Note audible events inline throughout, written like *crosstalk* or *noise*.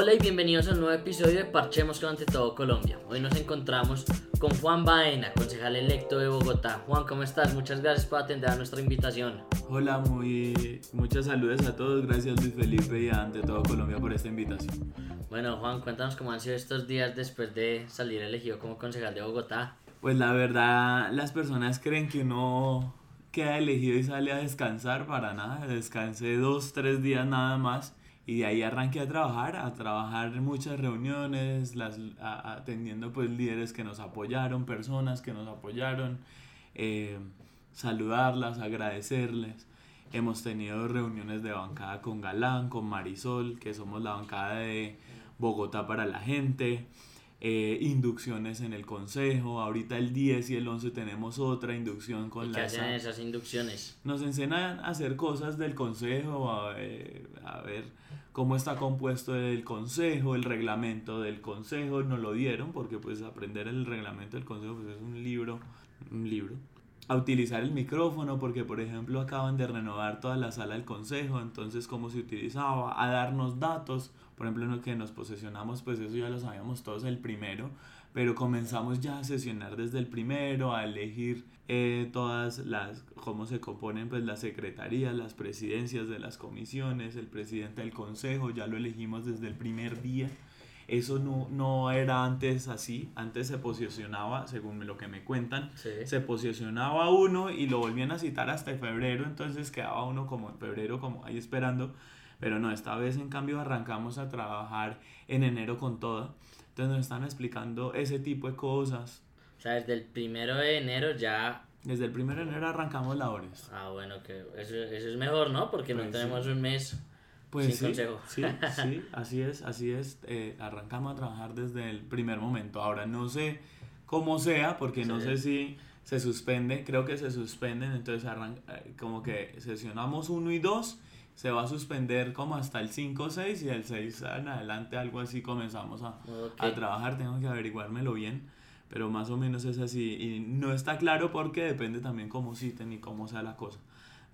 Hola y bienvenidos a un nuevo episodio de Parchemos con Ante Todo Colombia. Hoy nos encontramos con Juan Baena, concejal electo de Bogotá. Juan, ¿cómo estás? Muchas gracias por atender a nuestra invitación. Hola, muy, muchas saludos a todos. Gracias Luis Felipe y a Ante Todo Colombia por esta invitación. Bueno, Juan, cuéntanos cómo han sido estos días después de salir elegido como concejal de Bogotá. Pues la verdad, las personas creen que uno queda elegido y sale a descansar para nada. Descansé dos, tres días nada más y de ahí arranqué a trabajar, a trabajar en muchas reuniones, las, atendiendo pues líderes que nos apoyaron, personas que nos apoyaron, eh, saludarlas, agradecerles. Hemos tenido reuniones de bancada con Galán, con Marisol, que somos la bancada de Bogotá para la gente. Eh, inducciones en el consejo. Ahorita el 10 y el 11 tenemos otra inducción con ¿Y qué hacen esas inducciones? Nos enseñan a hacer cosas del consejo, a, a, ver cómo está compuesto el consejo, el reglamento del consejo. Nos lo dieron porque pues aprender el reglamento del consejo pues, es un libro, un libro. A utilizar el micrófono porque por ejemplo acaban de renovar toda la sala del consejo, entonces cómo se utilizaba, a darnos datos por ejemplo, en lo que nos posesionamos, pues eso ya lo sabíamos todos el primero, pero comenzamos ya a sesionar desde el primero, a elegir eh, todas las, cómo se componen pues las secretarías, las presidencias de las comisiones, el presidente del consejo, ya lo elegimos desde el primer día. Eso no, no era antes así, antes se posicionaba, según lo que me cuentan, se posicionaba uno y lo volvían a citar hasta febrero, entonces quedaba uno como en febrero, como ahí esperando pero no, esta vez en cambio arrancamos a trabajar en enero con todo. Entonces nos están explicando ese tipo de cosas. O sea, desde el primero de enero ya... Desde el primero de enero arrancamos labores. Ah, bueno, que eso, eso es mejor, ¿no? Porque no pues tenemos un mes pues sin sí, consejo. Sí, *laughs* sí, así es, así es. Eh, arrancamos a trabajar desde el primer momento. Ahora no sé cómo sea, porque no sé si se suspende, creo que se suspenden, entonces arranca, eh, como que sesionamos uno y dos se va a suspender como hasta el 5 o 6 y el 6 en adelante algo así comenzamos a, a trabajar, tengo que averiguármelo bien, pero más o menos es así y no está claro porque depende también cómo citen y cómo sea la cosa,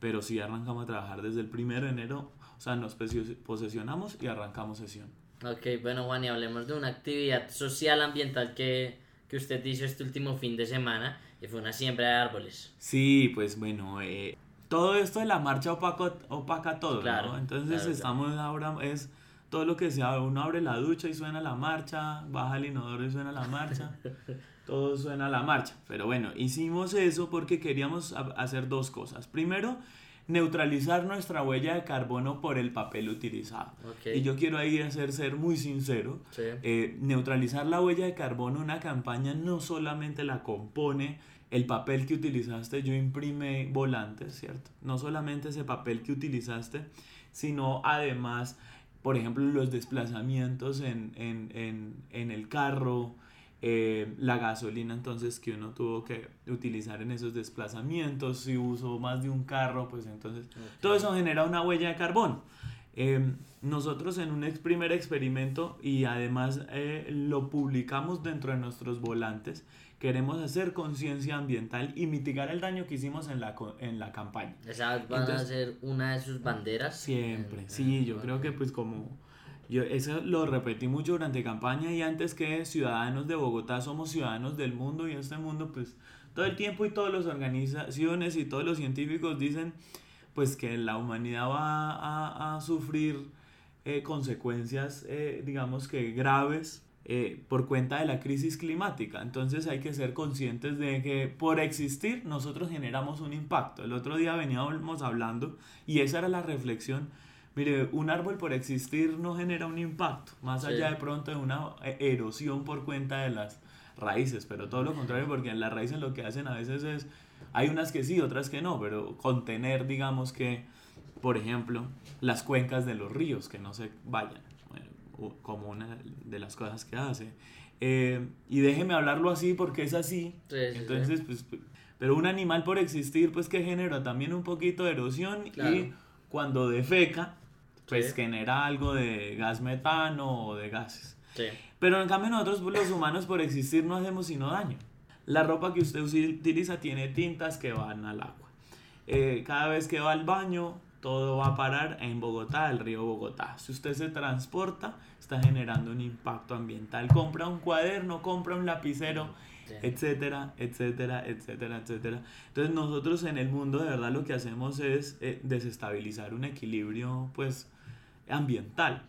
pero sí arrancamos a trabajar desde el 1 de enero, o sea, nos posesionamos y arrancamos sesión. Ok, bueno Juan, y hablemos de una actividad social ambiental que, que usted hizo este último fin de semana y fue una siembra de árboles. Sí, pues bueno, eh, todo esto de la marcha opaca, opaca todo, claro, Entonces estamos ahora, es todo lo que sea, uno abre la ducha y suena la marcha, baja el inodoro y suena la marcha, *laughs* todo suena la marcha. Pero bueno, hicimos eso porque queríamos hacer dos cosas. Primero, neutralizar nuestra huella de carbono por el papel utilizado. Y yo quiero ahí hacer ser muy sincero, eh, neutralizar la huella de carbono, una campaña no solamente la compone el papel que utilizaste, yo imprime volantes, ¿cierto? No solamente ese papel que utilizaste, sino además, por ejemplo, los desplazamientos en, el carro, eh, la gasolina entonces que uno tuvo que utilizar en esos desplazamientos, si uso más de un carro, pues entonces todo eso genera una huella de carbono. Em, nosotros en un primer experimento y además eh, lo publicamos dentro de nuestros volantes, queremos hacer conciencia ambiental y mitigar el daño que hicimos en la, en la campaña. ¿Esa van a ser una de sus banderas? Siempre, sí, yo creo que pues como... Yo eso lo repetí mucho durante campaña y antes que ciudadanos de Bogotá somos ciudadanos del mundo y este mundo pues todo el tiempo y todas las organizaciones y todos los científicos dicen pues que la humanidad va a, a sufrir eh, consecuencias eh, digamos que graves eh, por cuenta de la crisis climática. Entonces hay que ser conscientes de que por existir nosotros generamos un impacto. El otro día veníamos hablando y esa era la reflexión. Mire, un árbol por existir no genera un impacto, más allá de pronto de una eh, erosión por cuenta de las raíces, pero todo lo contrario, porque en las raíces lo que hacen a veces es, hay unas que sí, otras que no, pero contener, digamos que, por ejemplo, las cuencas de los ríos, que no se vayan como una de las cosas que hace. Eh, y déjeme hablarlo así porque es así. Entonces, pues, pero un animal por existir, pues que genera también un poquito de erosión y cuando defeca, pues genera algo de gas metano o de gases. Pero en cambio nosotros los humanos por existir no hacemos sino daño. La ropa que usted utiliza tiene tintas que van al agua. Eh, cada vez que va al baño, todo va a parar en Bogotá, el río Bogotá. Si usted se transporta, está generando un impacto ambiental. Compra un cuaderno, compra un lapicero, etcétera, etcétera, etcétera, etcétera. Entonces nosotros en el mundo de verdad lo que hacemos es eh, desestabilizar un equilibrio pues ambiental.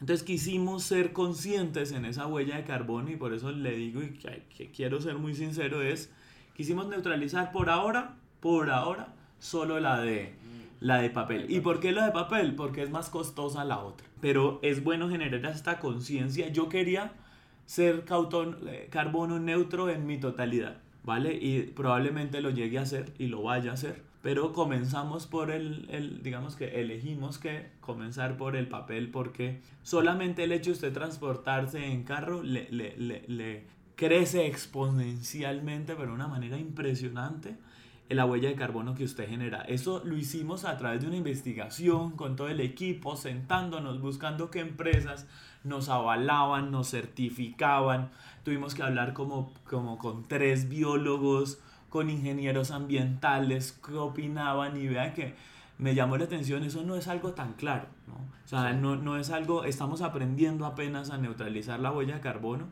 Entonces quisimos ser conscientes en esa huella de carbono y por eso le digo y que, quiero ser muy sincero es, quisimos neutralizar por ahora, por ahora, solo la de, la de papel. ¿Y por qué la de papel? Porque es más costosa la otra. Pero es bueno generar esta conciencia. Yo quería ser eh, carbono neutro en mi totalidad, ¿vale? Y probablemente lo llegue a hacer y lo vaya a hacer pero comenzamos por el, el, digamos que elegimos que comenzar por el papel porque solamente el hecho de usted transportarse en carro le, le, le, le crece exponencialmente, pero de una manera impresionante, la huella de carbono que usted genera. Eso lo hicimos a través de una investigación con todo el equipo, sentándonos, buscando qué empresas nos avalaban, nos certificaban. Tuvimos que hablar como, como con tres biólogos, con ingenieros ambientales que opinaban y vean que me llamó la atención, eso no es algo tan claro, ¿no? O sea, no, no es algo, estamos aprendiendo apenas a neutralizar la huella de carbono.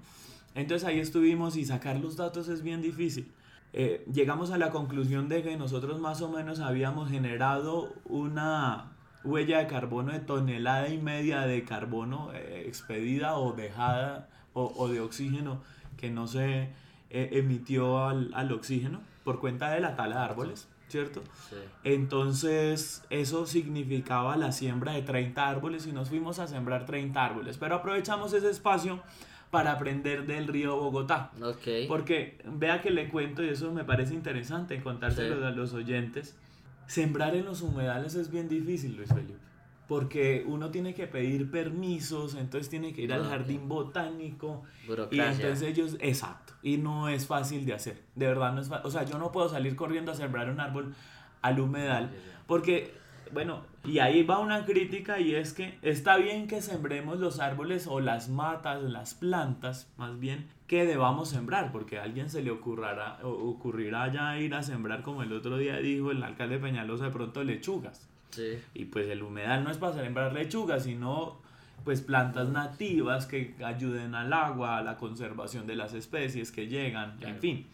Entonces ahí estuvimos y sacar los datos es bien difícil. Eh, llegamos a la conclusión de que nosotros más o menos habíamos generado una huella de carbono de tonelada y media de carbono eh, expedida o dejada o, o de oxígeno que no se eh, emitió al, al, oxígeno por cuenta de la tala de árboles, ¿cierto? Sí. Entonces eso significaba la siembra de 30 árboles y nos fuimos a sembrar 30 árboles, pero aprovechamos ese espacio para aprender del río Bogotá. Okay. Porque vea que le cuento y eso me parece interesante contárselo sí. a los oyentes. Sembrar en los humedales es bien difícil, Luis Felipe porque uno tiene que pedir permisos, entonces tiene que ir al jardín botánico y entonces ellos, exacto, y no es fácil de hacer, de verdad no es fácil, o sea, yo no puedo salir corriendo a sembrar un árbol al humedal, porque, bueno, y ahí va una crítica y es que está bien que sembremos los árboles o las matas, las plantas, más bien, que debamos sembrar, porque a alguien se le ocurrirá, ocurrirá ya ir a sembrar, como el otro día dijo el alcalde Peñalosa, de pronto lechugas. Y pues el humedal no es para sembrar lechugas, sino pues plantas nativas que ayuden al agua, a la conservación de las especies que llegan, en fin,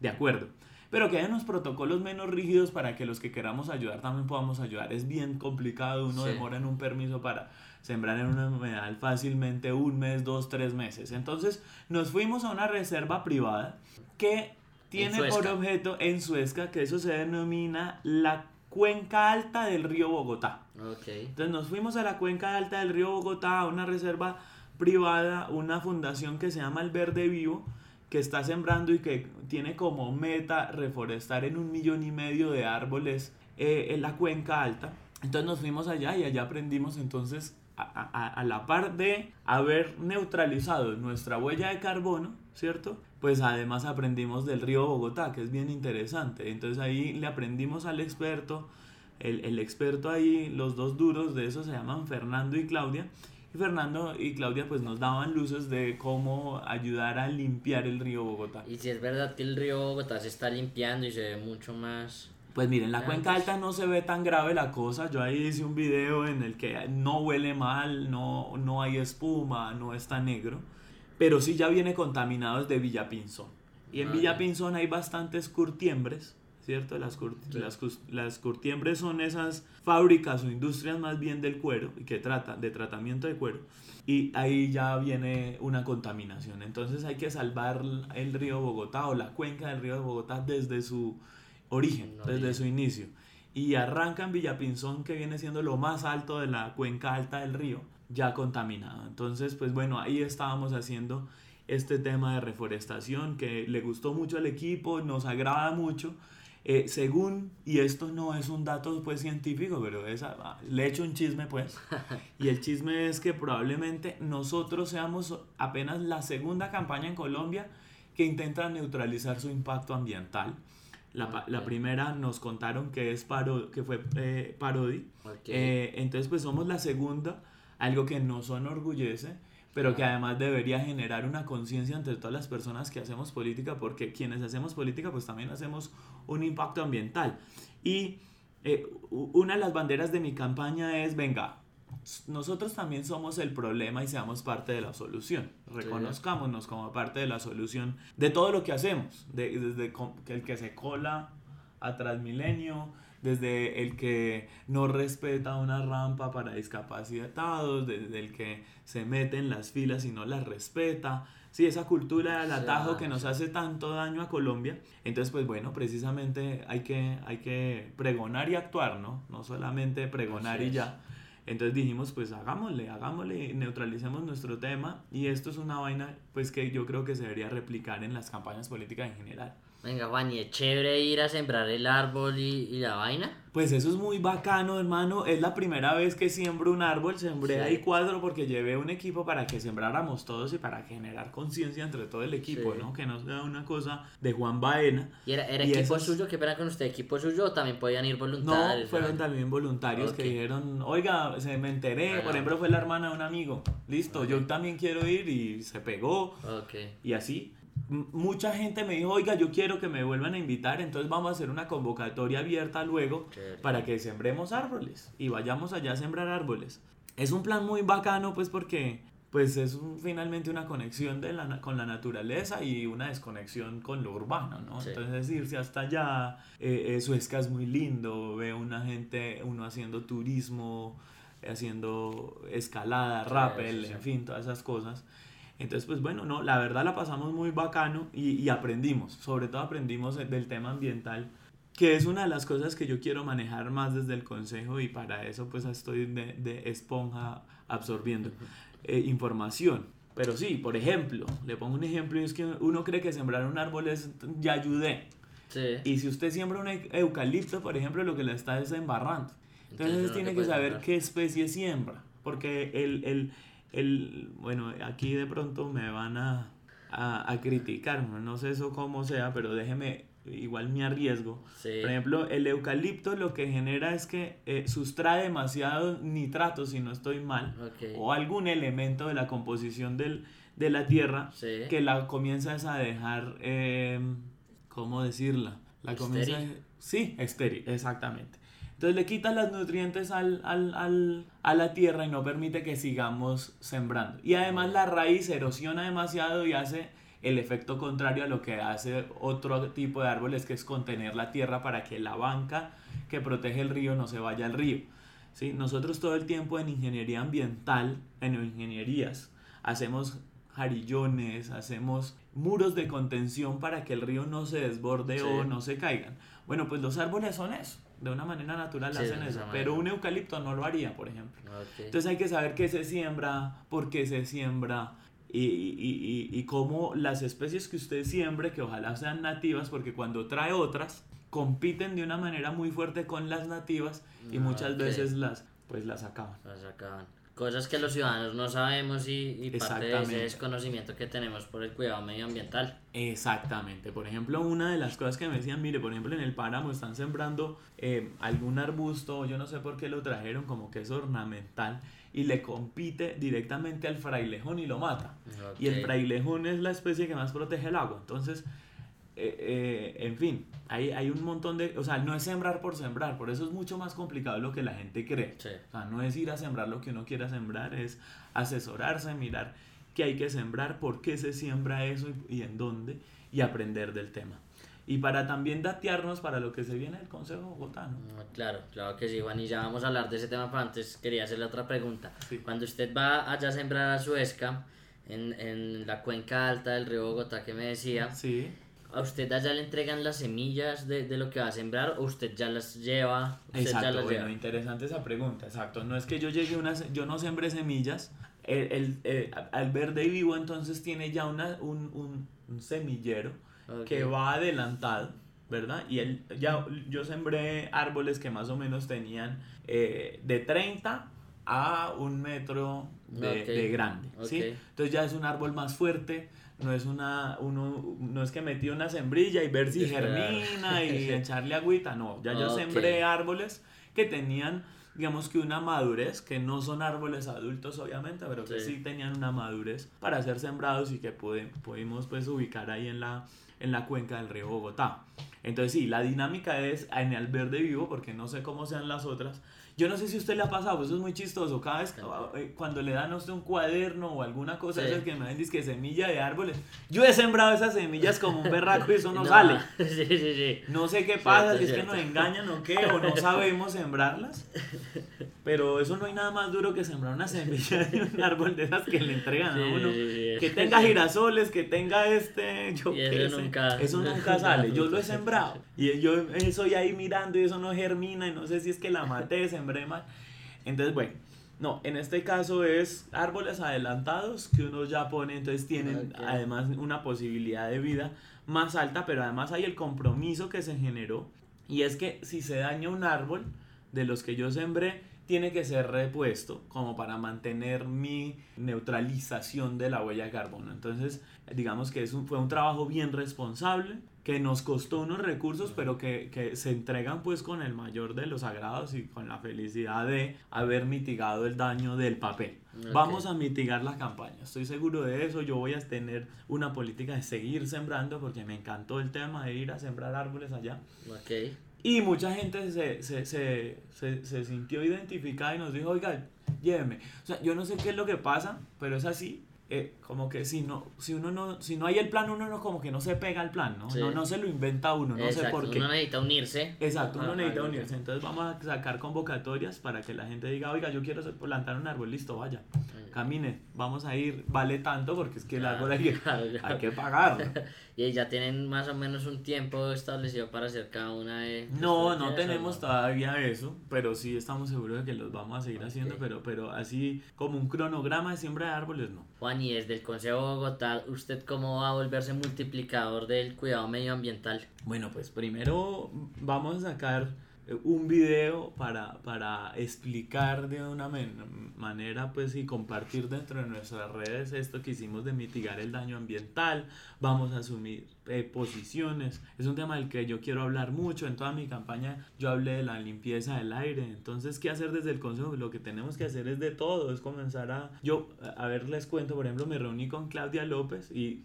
de acuerdo. Pero que hay unos protocolos menos rígidos para que los que queramos ayudar también podamos ayudar. Es bien complicado, uno demora en un permiso para sembrar en un humedal fácilmente un mes, dos, tres meses. Entonces nos fuimos a una reserva privada que tiene por objeto en Suezca, que eso se denomina la cuenca alta del río Bogotá. Okay. Entonces nos fuimos a la cuenca alta del río Bogotá, a una reserva privada, una fundación que se llama El Verde Vivo, que está sembrando y que tiene como meta reforestar en un millón y medio de árboles eh, en la cuenca alta. Entonces nos fuimos allá y allá aprendimos entonces a, a, a la par de haber neutralizado nuestra huella de carbono, ¿cierto? pues además aprendimos del río Bogotá, que es bien interesante. Entonces ahí le aprendimos al experto, el, el, experto ahí, los dos duros de eso se llaman Fernando y Claudia. Y Fernando y Claudia pues nos daban luces de cómo ayudar a limpiar el río Bogotá. Y si es verdad que el río Bogotá se está limpiando y se ve mucho más... Pues miren, la cuenca alta no se ve tan grave la cosa. Yo ahí hice un video en el que no huele mal, no, no hay espuma, no está negro pero sí ya viene contaminado desde Villapinzón. Y en ah, Villapinzón hay bastantes curtiembres, ¿cierto? Las, las, las, curtiembres son esas fábricas o industrias más bien del cuero, que tratan de tratamiento de cuero, y ahí ya viene una contaminación. Entonces hay que salvar el río Bogotá o la cuenca del río de Bogotá desde su origen, desde su inicio. Y arranca en Villapinzón, que viene siendo lo más alto de la cuenca alta del río, ya contaminado. Entonces, pues bueno, ahí estábamos haciendo este tema de reforestación que le gustó mucho al equipo, nos agrada mucho. Eh, según, y esto no es un dato pues científico, pero es, ah, le echo un chisme pues, *laughs* y el chisme es que probablemente nosotros seamos apenas la segunda campaña en Colombia que intenta neutralizar su impacto ambiental. La, la primera nos contaron que, es paro, que fue eh, Parodi, eh, entonces pues somos la segunda algo que nos enorgullece, pero que además debería generar una conciencia entre todas las personas que hacemos política, porque quienes hacemos política pues también hacemos un impacto ambiental. Y eh, una de las banderas de mi campaña es, venga, nosotros también somos el problema y seamos parte de la solución. Reconozcámonos como parte de la solución de todo lo que hacemos, desde el que se cola a Transmilenio, desde el que no respeta una rampa para discapacitados, desde el que se mete en las filas y no las respeta. Sí, esa cultura del atajo que nos hace tanto daño a Colombia. Entonces, pues bueno, precisamente hay que, hay que pregonar y actuar, ¿no? No solamente pregonar y ya. Entonces dijimos, pues hagámosle, hagámosle, neutralicemos nuestro tema y esto es una vaina pues que yo creo que se debería replicar en las campañas políticas en general. Venga, Juan, ¿y es chévere ir a sembrar el árbol y, y, la vaina? Pues eso es muy bacano, hermano. Es la primera vez que siembro un árbol. Sembré ahí cuatro porque llevé un equipo para que sembráramos todos y para generar conciencia entre todo el equipo, ¿no? Que no sea una cosa de Juan Baena. ¿Y era, era equipo suyo? ¿Qué pena con usted? ¿Equipo suyo o también podían ir voluntarios? No, fueron también voluntarios que dijeron, oiga, se me enteré. Por ejemplo, fue la hermana de un amigo. Listo, yo también quiero ir y se pegó. Y así mucha gente me dijo, oiga, yo quiero que me vuelvan a invitar, entonces vamos a hacer una convocatoria abierta luego para que sembremos árboles y vayamos allá a sembrar árboles. Es un plan muy bacano pues porque pues es finalmente una conexión de la, con la naturaleza y una desconexión con lo urbano, ¿no? Entonces irse hasta allá, eh, eh, Suezca es muy lindo, ve una gente, uno haciendo turismo, haciendo escalada, rappel, en fin, todas esas cosas. Entonces, pues bueno, no, la verdad la pasamos muy bacano y, aprendimos, sobre todo aprendimos del tema ambiental, que es una de las cosas que yo quiero manejar más desde el consejo y para eso pues estoy de, esponja absorbiendo eh, información. Pero sí, por ejemplo, le pongo un ejemplo y es que uno cree que sembrar un árbol es ya ayudé. Y si usted siembra un eucalipto, por ejemplo, lo que le está es embarrando. Entonces, tiene que saber qué especie siembra, porque el, el el, bueno, aquí de pronto me van a, a, criticar, no sé eso cómo sea, pero déjeme, igual me arriesgo. Por ejemplo, el eucalipto lo que genera es que eh, sustrae demasiado nitrato, si no estoy mal, o algún elemento de la composición del, de la tierra que la comienzas a dejar, eh, ¿cómo decirla? La comienza, sí, estéril, exactamente. Entonces le quita los nutrientes al, al, al, a la tierra y no permite que sigamos sembrando. Y además la raíz erosiona demasiado y hace el efecto contrario a lo que hace otro tipo de árboles, que es contener la tierra para que la banca que protege el río no se vaya al río. ¿Sí? Nosotros todo el tiempo en ingeniería ambiental, en ingenierías, hacemos jarillones, hacemos muros de contención para que el río no se desborde o no se caigan. Bueno, pues los árboles son eso de una manera natural hacen eso, pero un eucalipto no lo haría, por ejemplo. Entonces hay que saber qué se siembra, por qué se siembra y, y, y, y, cómo las especies que usted siembre, que ojalá sean nativas, porque cuando trae otras, compiten de una manera muy fuerte con las nativas y ah, muchas veces las, pues las acaban. Las acaban cosas que los ciudadanos no sabemos y, y parte de ese desconocimiento que tenemos por el cuidado medioambiental. Exactamente. Por ejemplo, una de las cosas que me decían, mire, por ejemplo, en el páramo están sembrando eh, algún arbusto, yo no sé por qué lo trajeron, como que es ornamental, y le compite directamente al frailejón y lo mata. Y el frailejón es la especie que más protege el agua. Entonces, eh, eh, en fin, hay, hay un montón de, o sea, no es sembrar por sembrar, por eso es mucho más complicado de lo que la gente cree. O sea, no es ir a sembrar lo que uno quiera sembrar, es asesorarse, mirar qué hay que sembrar, por qué se siembra eso y, en dónde, y aprender del tema. Y para también datearnos para lo que se viene del Consejo Bogotano. Mm, claro, claro que sí, Juan, y ya vamos a hablar de ese tema, pero antes quería hacerle otra pregunta. Cuando usted va allá a sembrar a Suezca, en, en la cuenca alta del río Bogotá que me decía, sí ¿A usted allá le entregan las semillas de, de, lo que va a sembrar o usted ya las lleva? exacto, bueno, interesante esa pregunta, exacto. No es que yo llegue una, yo no sembre semillas, el, el, al verde vivo entonces tiene ya una, un, un, un semillero que va adelantado, ¿verdad? Y él, ya, yo sembré árboles que más o menos tenían eh, de 30 a un metro de, de grande, ¿sí? Entonces ya es un árbol más fuerte, no es una uno no es que metí una sembrilla y ver si germina y *laughs* echarle agüita no ya yo sembré árboles que tenían digamos que una madurez que no son árboles adultos obviamente pero que sí. tenían una madurez para ser sembrados y que pudimos pues ubicar ahí en la en la cuenca del río Bogotá. Entonces sí, la dinámica es en el verde vivo, porque no sé cómo sean las otras, yo no sé si usted le ha pasado, pues eso es muy chistoso. Cada vez eh, cuando le dan a usted un cuaderno o alguna cosa, esas que me ven que semilla de árboles, yo he sembrado esas semillas como un berraco y eso no, *laughs* sale. *laughs* Sí, sí, sí. No sé qué pasa, si es que nos engañan o qué, o no sabemos sembrarlas. *laughs* Pero eso no hay nada más duro que sembrar una semilla de un *laughs* árbol de esas que le entregan a uno. Que tenga *laughs* girasoles, que tenga este. Yo y eso, nunca, eso *laughs* nunca sale. Yo lo he sembrado. Y yo estoy ahí mirando y eso no germina. Y no sé si es que la maté, sembré mal. Entonces, bueno. No, en este caso es árboles adelantados que uno ya pone, entonces tienen además una posibilidad de vida más alta, pero además hay el compromiso que se generó y es que si se daña un árbol de los que yo sembré, tiene que ser repuesto como para mantener mi neutralización de la huella de carbono. Entonces, digamos que es fue un trabajo bien responsable, que nos costó unos recursos, pero que, que, se entregan pues con el mayor de los agrados y con la felicidad de haber mitigado el daño del papel. Vamos a mitigar la campaña, estoy seguro de eso, yo voy a tener una política de seguir sembrando porque me encantó el tema de ir a sembrar árboles allá. Okay. Y mucha gente se, se, se, se, sintió identificada y nos dijo, oiga, lléveme. O sea, yo no sé qué es lo que pasa, pero es así. Eh, como que si no si uno no si no hay el plan uno no como que no se pega al plan no no, no se lo inventa uno no sé por qué. uno necesita unirse. Exacto uno necesita unirse. Entonces vamos a sacar convocatorias para que la gente diga oiga yo quiero plantar un árbol listo vaya camine, vamos a ir, vale tanto porque es que el árbol hay que, *laughs* hay que pagarlo. *laughs* y ya tienen más o menos un tiempo establecido para hacer cada una de... No, no tenemos todavía eso, pero sí estamos seguros de que los vamos a seguir haciendo, pero, pero así como un cronograma de siembra de árboles, no. Juan, y desde el Consejo de Bogotá, ¿usted cómo va a volverse multiplicador del cuidado medioambiental? Bueno, pues primero vamos a sacar un video para, para explicar de una manera pues y compartir dentro de nuestras redes esto que hicimos de mitigar el daño ambiental, vamos a asumir eh, posiciones, es un tema del que yo quiero hablar mucho, en toda mi campaña yo hablé de la limpieza del aire, entonces ¿qué hacer desde el consejo? Lo que tenemos que hacer es de todo, es comenzar a, yo, a ver les cuento, por ejemplo, me reuní con Claudia López y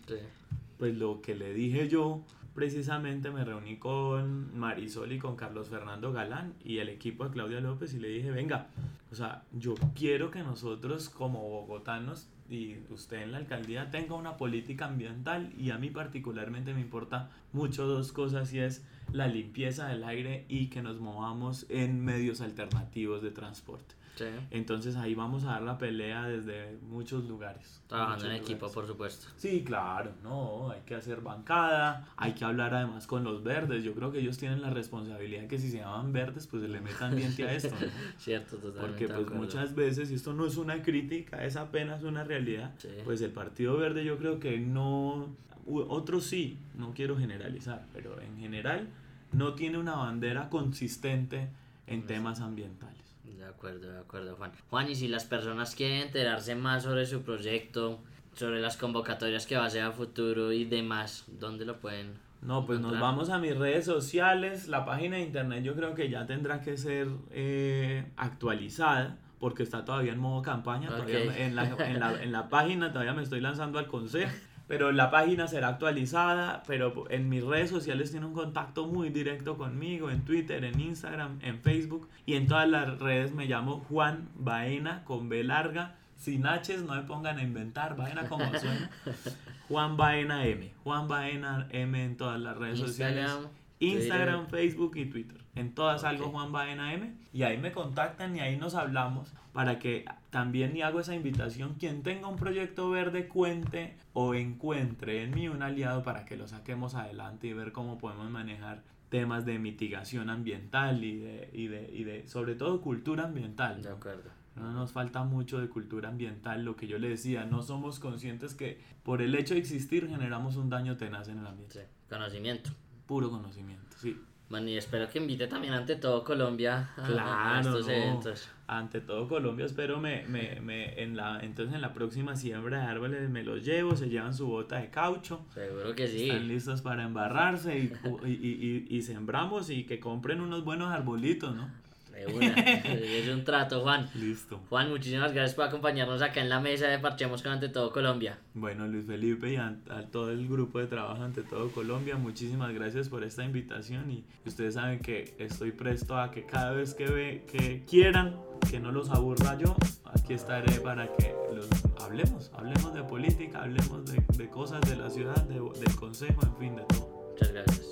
pues lo que le dije yo precisamente me reuní con Marisol y con Carlos Fernando Galán y el equipo de Claudia López y le dije, venga, o sea, yo quiero que nosotros como bogotanos y usted en la alcaldía tenga una política ambiental y a mí particularmente me importa mucho dos cosas y es la limpieza del aire y que nos movamos en medios alternativos de transporte. Entonces ahí vamos a dar la pelea desde muchos lugares. Trabajando en equipo, por supuesto. Sí, claro, no, hay que hacer bancada, hay que hablar además con los verdes. Yo creo que ellos tienen la responsabilidad que si se llaman verdes, pues se le metan diente a esto. *laughs* Cierto, totalmente. Porque pues muchas veces, y esto no es una crítica, es apenas una realidad, pues el Partido Verde yo creo que no, otros sí, no quiero generalizar, pero en general no tiene una bandera consistente en temas ambientales. De acuerdo, de acuerdo, Juan. Juan, y si las personas quieren enterarse más sobre su proyecto, sobre las convocatorias que va a ser a futuro y demás, ¿dónde lo pueden? No, pues nos vamos a mis redes sociales. La página de internet yo creo que ya tendrá que ser eh, actualizada porque está todavía en modo campaña. en, la, en, la, en la *laughs* página todavía me estoy lanzando al consejo pero la página será actualizada, pero en mis redes sociales tiene un contacto muy directo conmigo, en Twitter, en Instagram, en Facebook y en todas las redes me llamo Juan Baena con B larga, sin H, no me pongan a inventar, Baena como *laughs* suena. Juan Baena M, Juan Baena M en todas las redes sociales. Instagram, Facebook y Twitter. En todas salgo Juan Baena M y ahí me contactan y ahí nos hablamos para que también y hago esa invitación, quien tenga un proyecto verde cuente o encuentre en mí un aliado para que lo saquemos adelante y ver cómo podemos manejar temas de mitigación ambiental y de, y de, y de sobre todo cultura ambiental. De acuerdo. No nos falta mucho de cultura ambiental, lo que yo le decía, no somos conscientes que por el hecho de existir generamos un daño tenaz en el ambiente. Sí, conocimiento. Puro conocimiento, sí. Bueno, y espero que invite también ante todo Colombia a, estos eventos. Ante todo Colombia, espero me, me, me, en la, entonces en la próxima siembra de árboles me los llevo, se llevan su bota de caucho. Seguro que sí. Están listos para embarrarse y, y, y, y sembramos y que compren unos buenos arbolitos, ¿no? *laughs* es un trato, Juan. Listo. Juan, muchísimas gracias por acompañarnos acá en la mesa de Parchemos con Ante Todo Colombia. Bueno, Luis Felipe y a, todo el grupo de trabajo Ante Todo Colombia, muchísimas gracias por esta invitación y ustedes saben que estoy presto a que cada vez que, ve, que quieran, que no los aburra yo, aquí estaré para que los hablemos, hablemos de política, hablemos de, de cosas de la ciudad, de, del consejo, en fin, de todo. Muchas gracias.